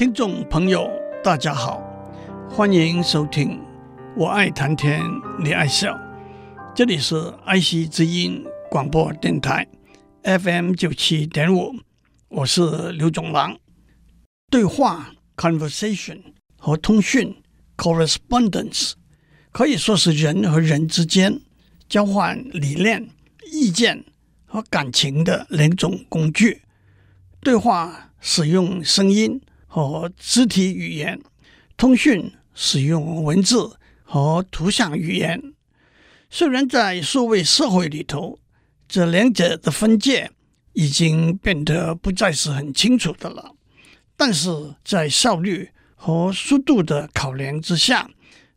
听众朋友，大家好，欢迎收听《我爱谈天，你爱笑》，这里是爱惜之音广播电台 FM 九七点五，我是刘总郎。对话 （conversation） 和通讯 （correspondence） 可以说是人和人之间交换理念、意见和感情的两种工具。对话使用声音和肢体语言，通讯使用文字和图像语言。虽然在数位社会里头，这两者的分界已经变得不再是很清楚的了，但是在效率和速度的考量之下，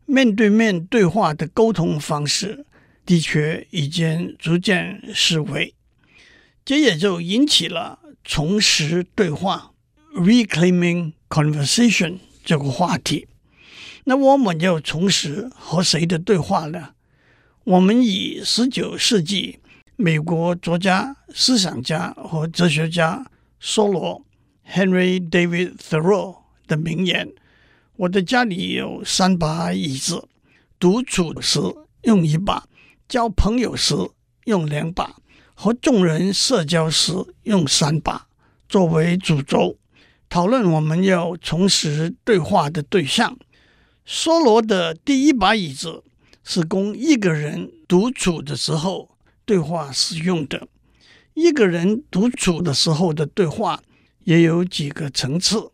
面对面对话的沟通方式的确已经逐渐式微，这也就引起了重拾对话。Reclaiming conversation 这个话题，那我们要重拾和谁的对话呢？我们以十九世纪美国作家、思想家和哲学家梭罗 （Henry David Thoreau） 的名言：“我的家里有三把椅子，独处时用一把，交朋友时用两把，和众人社交时用三把，作为主轴。”讨论我们要重拾对话的对象。梭罗的第一把椅子是供一个人独处的时候对话使用的。一个人独处的时候的对话也有几个层次：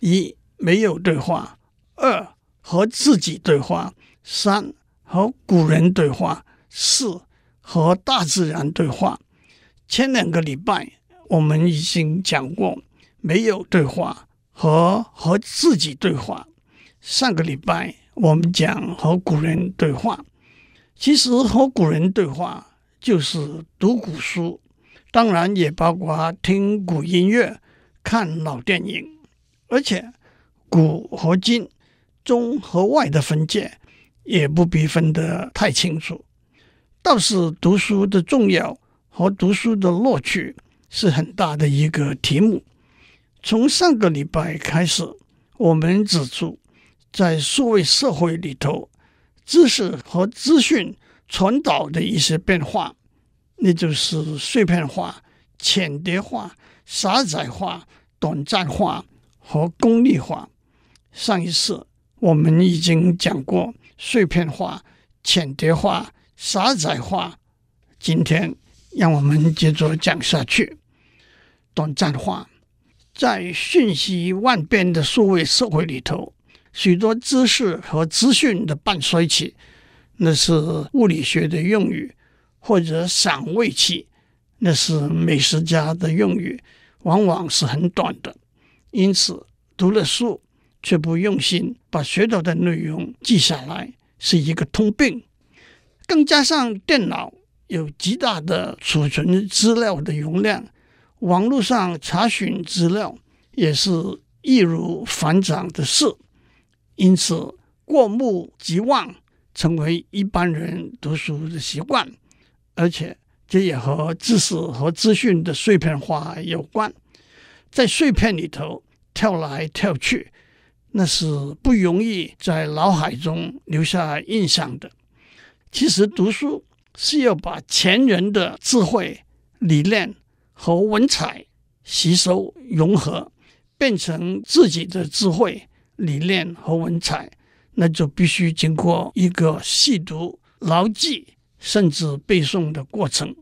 一、没有对话；二、和自己对话；三、和古人对话；四、和大自然对话。前两个礼拜我们已经讲过。没有对话和和自己对话。上个礼拜我们讲和古人对话，其实和古人对话就是读古书，当然也包括听古音乐、看老电影，而且古和今、中和外的分界也不必分得太清楚。倒是读书的重要和读书的乐趣是很大的一个题目。从上个礼拜开始，我们指出，在数位社会里头，知识和资讯传导的一些变化，那就是碎片化、浅叠化、狭窄化、短暂化和功利化。上一次我们已经讲过碎片化、浅叠化、狭窄化，今天让我们接着讲下去，短暂化。在瞬息万变的数位社会里头，许多知识和资讯的半衰期，那是物理学的用语；或者赏味期，那是美食家的用语，往往是很短的。因此，读了书却不用心把学到的内容记下来，是一个通病。更加上电脑有极大的储存资料的容量。网络上查询资料也是易如反掌的事，因此过目即忘成为一般人读书的习惯，而且这也和知识和资讯的碎片化有关。在碎片里头跳来跳去，那是不容易在脑海中留下印象的。其实读书是要把前人的智慧理念。和文采吸收融合，变成自己的智慧理念和文采，那就必须经过一个细读、牢记甚至背诵的过程。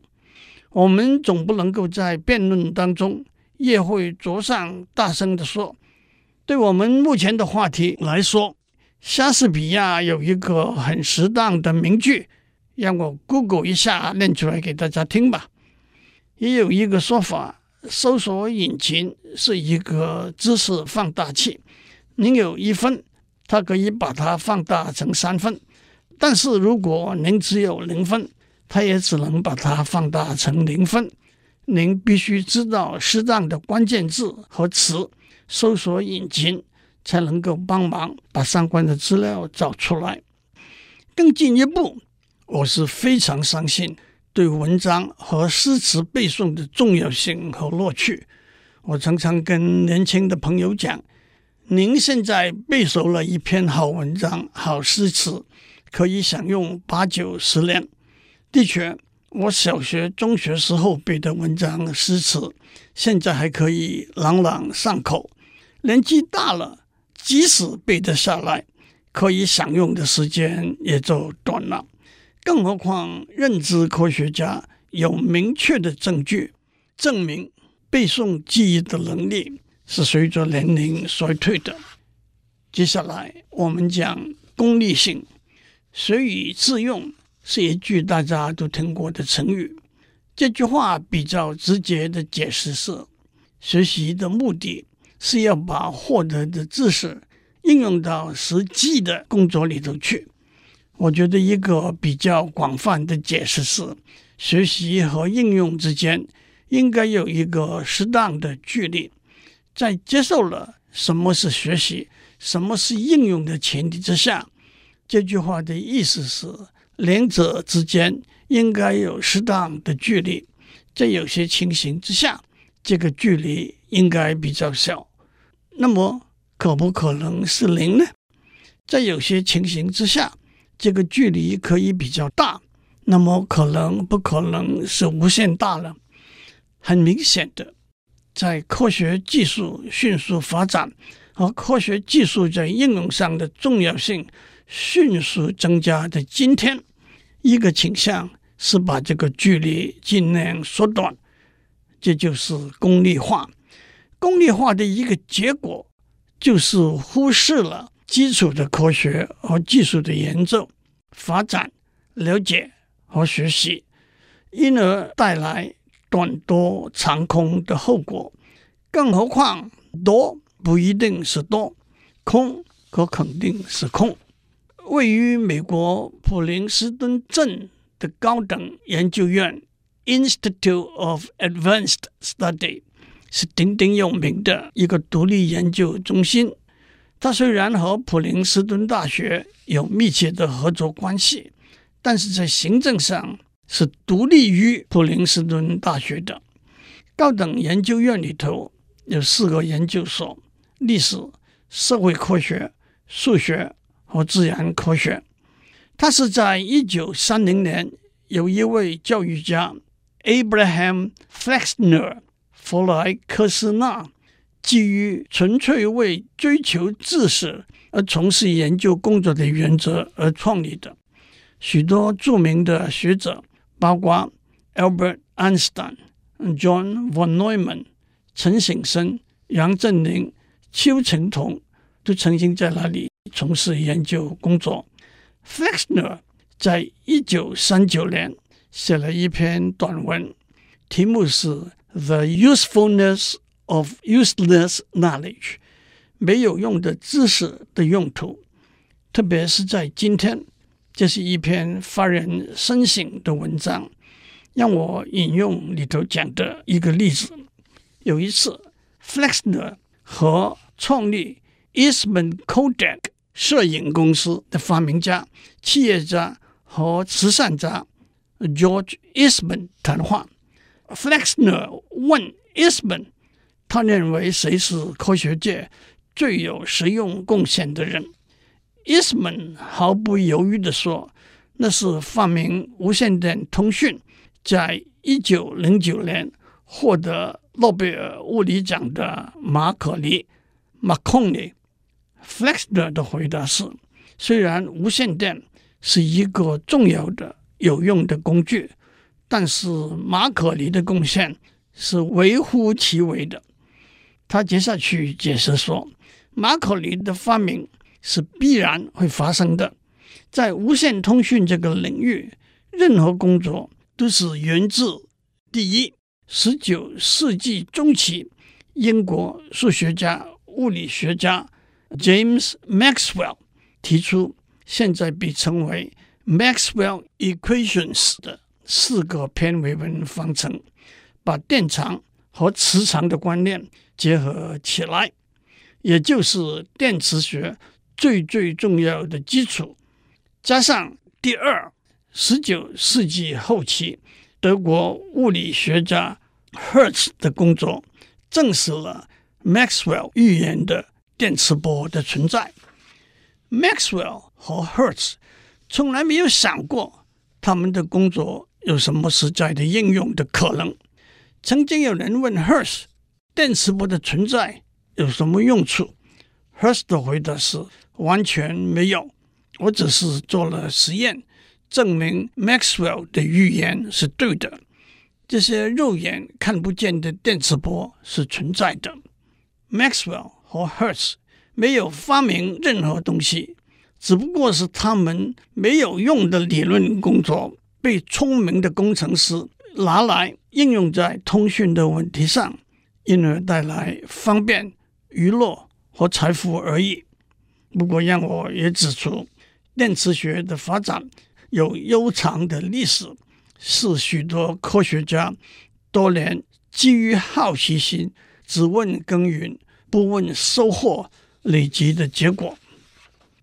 我们总不能够在辩论当中越会桌上大声地说。对我们目前的话题来说，莎士比亚有一个很适当的名句，让我 Google 一下念出来给大家听吧。也有一个说法，搜索引擎是一个知识放大器。您有一分，它可以把它放大成三分；但是如果您只有零分，它也只能把它放大成零分。您必须知道适当的关键字和词，搜索引擎才能够帮忙把相关的资料找出来。更进一步，我是非常相信。对文章和诗词背诵的重要性和乐趣，我常常跟年轻的朋友讲：您现在背熟了一篇好文章、好诗词，可以享用八九十年。的确，我小学、中学时候背的文章、诗词，现在还可以朗朗上口。年纪大了，即使背得下来，可以享用的时间也就短了。更何况，认知科学家有明确的证据证明，背诵记忆的能力是随着年龄衰退的。接下来，我们讲功利性。学以致用是一句大家都听过的成语。这句话比较直接的解释是：学习的目的。是要把获得的知识应用到实际的工作里头去。我觉得一个比较广泛的解释是，学习和应用之间应该有一个适当的距离。在接受了什么是学习、什么是应用的前提之下，这句话的意思是，两者之间应该有适当的距离。在有些情形之下，这个距离应该比较小。那么可不可能是零呢？在有些情形之下，这个距离可以比较大。那么可能不可能是无限大了？很明显的，在科学技术迅速发展和科学技术在应用上的重要性迅速增加的今天，一个倾向是把这个距离尽量缩短，这就是功利化。功利化的一个结果，就是忽视了基础的科学和技术的研究、发展、了解和学习，因而带来短多长空的后果。更何况，多不一定是多，空可肯定是空。位于美国普林斯顿镇的高等研究院 （Institute of Advanced Study）。是鼎鼎有名的一个独立研究中心。它虽然和普林斯顿大学有密切的合作关系，但是在行政上是独立于普林斯顿大学的。高等研究院里头有四个研究所：历史、社会科学、数学和自然科学。它是在一九三零年有一位教育家 Abraham Flexner。弗莱克斯纳基于纯粹为追求知识而从事研究工作的原则而创立的。许多著名的学者，包括 Albert Einstein、John von Neumann、陈省身、杨振宁、邱成桐，都曾经在那里从事研究工作。Flexner 在一九三九年写了一篇短文，题目是。The usefulness of useless knowledge，没有用的知识的用途，特别是在今天，这是一篇发人深省的文章。让我引用里头讲的一个例子：有一次，Flexner 和创立 Eastman Kodak 摄影公司的发明家、企业家和慈善家 George Eastman 谈话。Flexner 问 Eastman，他认为谁是科学界最有实用贡献的人？Eastman 毫不犹豫地说：“那是发明无线电通讯，在一九零九年获得诺贝尔物理奖的马可尼 （Marconi）。”Flexner 的回答是：“虽然无线电是一个重要的、有用的工具。”但是马可尼的贡献是微乎其微的。他接下去解释说，马可尼的发明是必然会发生的。在无线通讯这个领域，任何工作都是源自第一，十九世纪中期，英国数学家、物理学家 James Maxwell 提出，现在被称为 Maxwell Equations 的。四个偏微分方程，把电场和磁场的观念结合起来，也就是电磁学最最重要的基础。加上第二，十九世纪后期德国物理学家 Hertz 的工作，证实了 Maxwell 预言的电磁波的存在。Maxwell 和 Hertz 从来没有想过他们的工作有什么实在的应用的可能。曾经有人问 Hertz 电磁波的存在有什么用处？Hertz 的回答是完全没有，我只是做了实验，证明 Maxwell 的预言是对的。这些肉眼看不见的电磁波是存在的。Maxwell 和 Hertz 没有发明任何东西，只不过是他们没有用的理论工作被聪明的工程师拿来应用在通讯的问题上，因而带来方便、娱乐和财富而已。不过，让我也指出，电磁学的发展有悠长的历史。是许多科学家多年基于好奇心，只问耕耘不问收获累积的结果。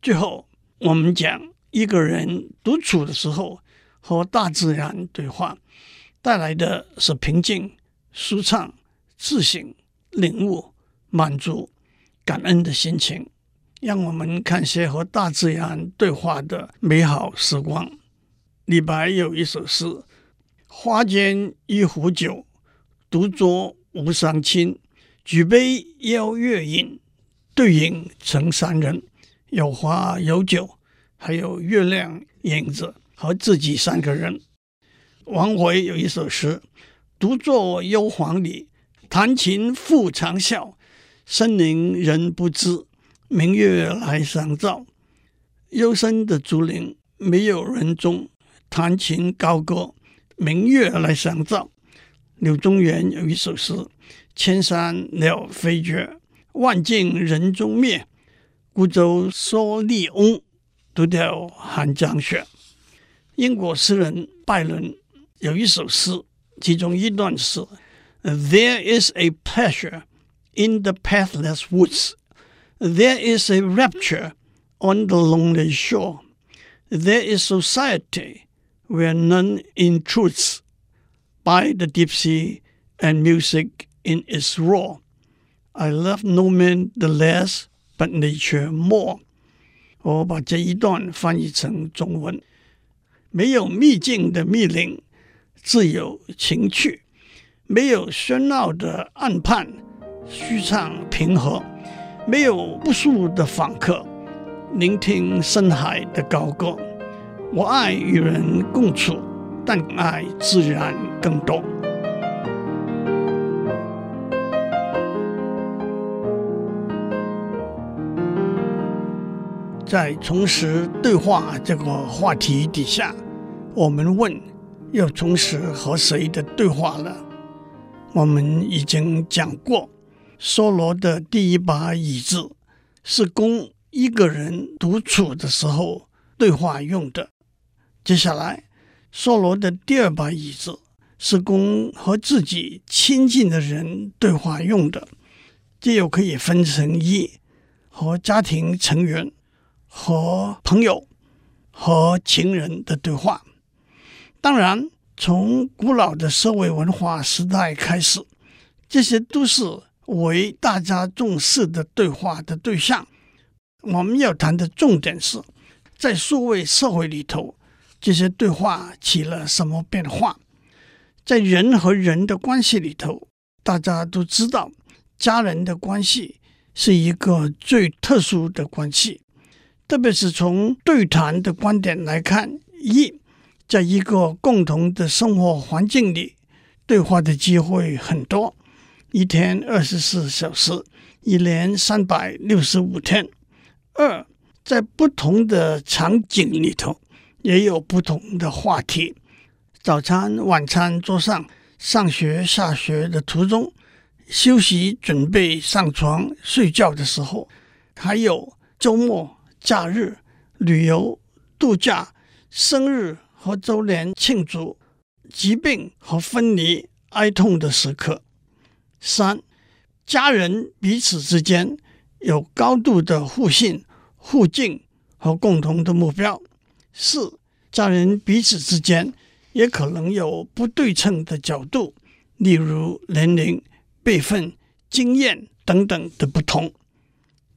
最后，我们讲一个人独处的时候和大自然对话，带来的是平静、舒畅、自省、领悟、满足、感恩的心情。让我们看些和大自然对话的美好时光。李白有一首诗。花间一壶酒，独酌无相亲。举杯邀月饮，对影成三人。有花有酒，还有月亮影子和自己三个人。王维有一首诗：独坐幽篁里，弹琴复长啸。深林人不知，明月来相照。幽深的竹林，没有人踪，弹琴高歌。明月来相照。柳宗元有一首诗：“千山鸟飞绝，万径人踪灭。孤舟蓑笠翁，独钓寒江雪。”英国诗人拜伦有一首诗，其中一段是 ：“There is a pleasure in the pathless woods. There is a rapture on the lonely shore. There is society。” Where none intrudes by the deep sea and music in its roar. I love no man the less, but nature more. 我把这一段翻译成中文：没有秘境的密林，自有情趣； 没有喧闹的岸畔，舒畅平和；没有不速的访客，聆听深海的高歌。我爱与人共处，但爱自然更多。在重拾对话这个话题底下，我们问：要重拾和谁的对话了？我们已经讲过，梭罗的第一把椅子是供一个人独处的时候对话用的。接下来，梭罗的第二把椅子是供和自己亲近的人对话用的，这又可以分成一和家庭成员、和朋友、和情人的对话。当然，从古老的社会文化时代开始，这些都是为大家重视的对话的对象。我们要谈的重点是在数位社会里头。这些对话起了什么变化？在人和人的关系里头，大家都知道，家人的关系是一个最特殊的关系。特别是从对谈的观点来看，一，在一个共同的生活环境里，对话的机会很多，一天二十四小时，一年三百六十五天。二，在不同的场景里头。也有不同的话题，早餐、晚餐桌上，上学、下学的途中，休息、准备上床睡觉的时候，还有周末、假日、旅游、度假、生日和周年庆祝、疾病和分离、哀痛的时刻。三，家人彼此之间有高度的互信、互敬和共同的目标。四，家人彼此之间也可能有不对称的角度，例如年龄、辈分、经验等等的不同。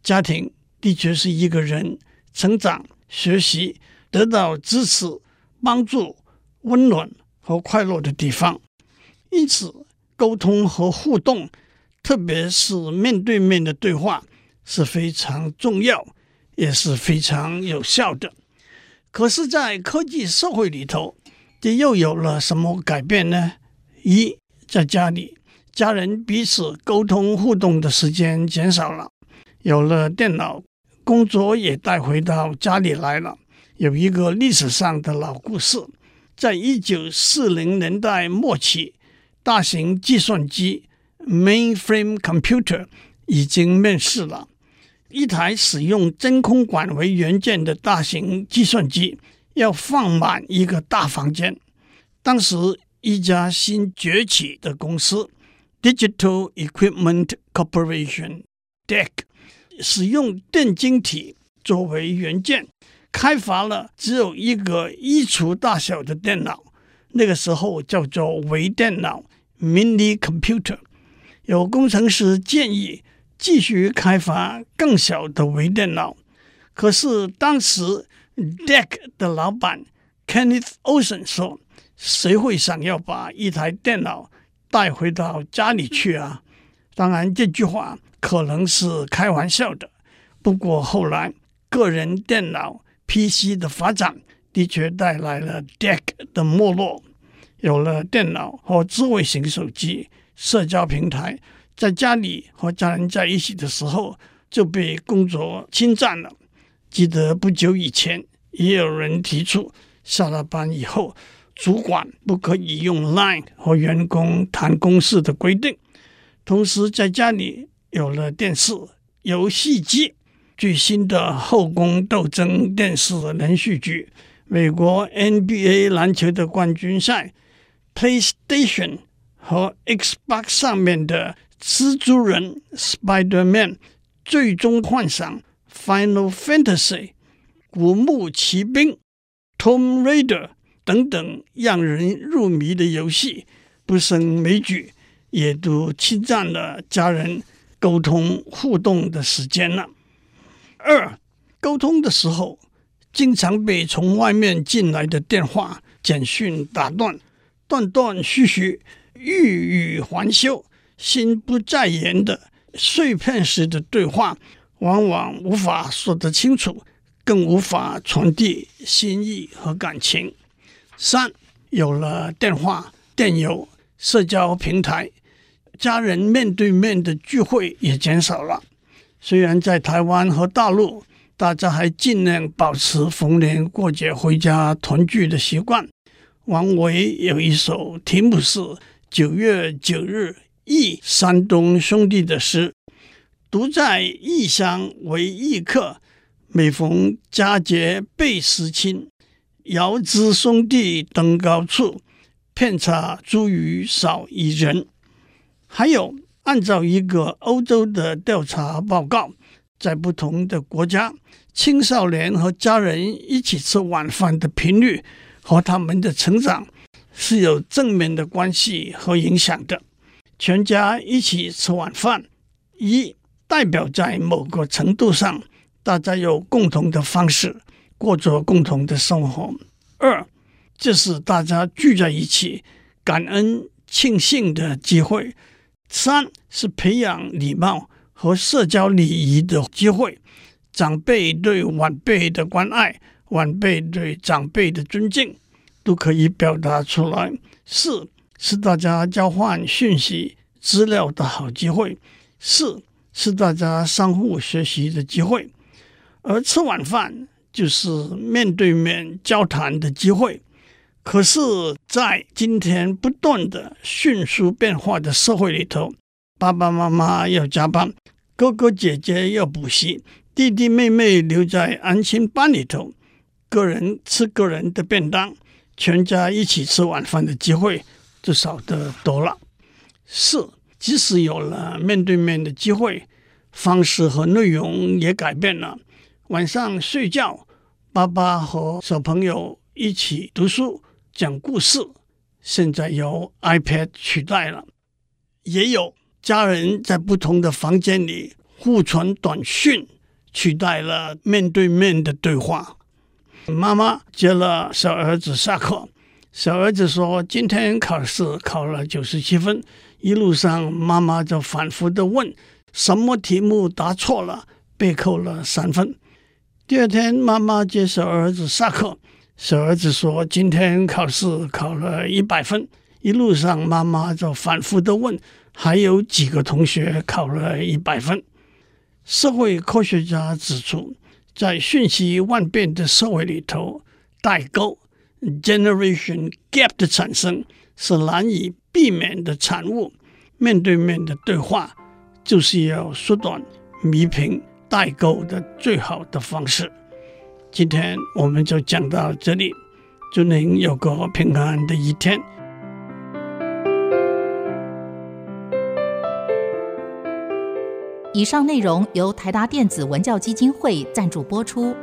家庭的确是一个人成长、学习、得到支持、帮助、温暖和快乐的地方。因此，沟通和互动，特别是面对面的对话，是非常重要，也是非常有效的。可是，在科技社会里头，这又有了什么改变呢？一，在家里，家人彼此沟通互动的时间减少了。有了电脑，工作也带回到家里来了。有一个历史上的老故事，在一九四零年代末期，大型计算机 （mainframe computer） 已经面世了。一台使用真空管为元件的大型计算机，要放满一个大房间。当时，一家新崛起的公司 Digital Equipment Corporation（DEC）。使用电晶体作为元件，开发了只有一个衣橱大小的电脑，那个时候叫做微电脑 （mini computer）。有工程师建议继续开发更小的微电脑，可是当时 DEC 的老板 Kenneth Olsen 说：“谁会想要把一台电脑带回到家里去啊？”当然，这句话。可能是开玩笑的，不过后来个人电脑 PC 的发展的确带来了 Deck 的没落。有了电脑和智慧型手机、社交平台，在家里和家人在一起的时候就被工作侵占了。记得不久以前，也有人提出下了班以后，主管不可以用 Line 和员工谈公事的规定，同时在家里。有了电视、游戏机，最新的《后宫斗争》电视连续剧，美国 NBA 篮球的冠军赛，PlayStation 和 Xbox 上面的蜘蛛人 Spider-Man，最终幻想 Final Fantasy，古墓奇兵 Tom Raider 等等让人入迷的游戏，不胜枚举，也都侵占了家人。沟通互动的时间了。二，沟通的时候，经常被从外面进来的电话、简讯打断，断断续续，欲语还休，心不在焉的碎片式的对话，往往无法说得清楚，更无法传递心意和感情。三，有了电话、电邮、社交平台。家人面对面的聚会也减少了。虽然在台湾和大陆，大家还尽量保持逢年过节回家团聚的习惯。王维有一首题目是《九月九日忆山东兄弟》的诗：“独在异乡为异客，每逢佳节倍思亲。遥知兄弟登高处，遍插茱萸少一人。”还有，按照一个欧洲的调查报告，在不同的国家，青少年和家人一起吃晚饭的频率和他们的成长是有正面的关系和影响的。全家一起吃晚饭，一代表在某个程度上，大家有共同的方式过着共同的生活；二，这是大家聚在一起感恩庆幸的机会。三是培养礼貌和社交礼仪的机会，长辈对晚辈的关爱，晚辈对长辈的尊敬，都可以表达出来。四是大家交换讯息资料的好机会，四是大家相互学习的机会，而吃晚饭就是面对面交谈的机会。可是，在今天不断的迅速变化的社会里头，爸爸妈妈要加班，哥哥姐姐要补习，弟弟妹妹留在安心班里头，个人吃个人的便当，全家一起吃晚饭的机会就少得多了。四，即使有了面对面的机会，方式和内容也改变了。晚上睡觉，爸爸和小朋友一起读书。讲故事，现在由 iPad 取代了。也有家人在不同的房间里互传短讯取代了面对面的对话。妈妈接了小儿子下课，小儿子说：“今天考试考了九十七分。”一路上，妈妈就反复的问：“什么题目答错了？”被扣了三分。第二天，妈妈接小儿子下课，小儿子说：“今天考试考了一百分。”一路上，妈妈就反复的问：“还有几个同学考了一百分？”社会科学家指出，在瞬息万变的社会里头，代沟 （generation gap） 的产生是难以避免的产物。面对面的对话就是要缩短、弥平代沟的最好的方式。今天我们就讲到这里，祝您有个平安的一天。以上内容由台达电子文教基金会赞助播出。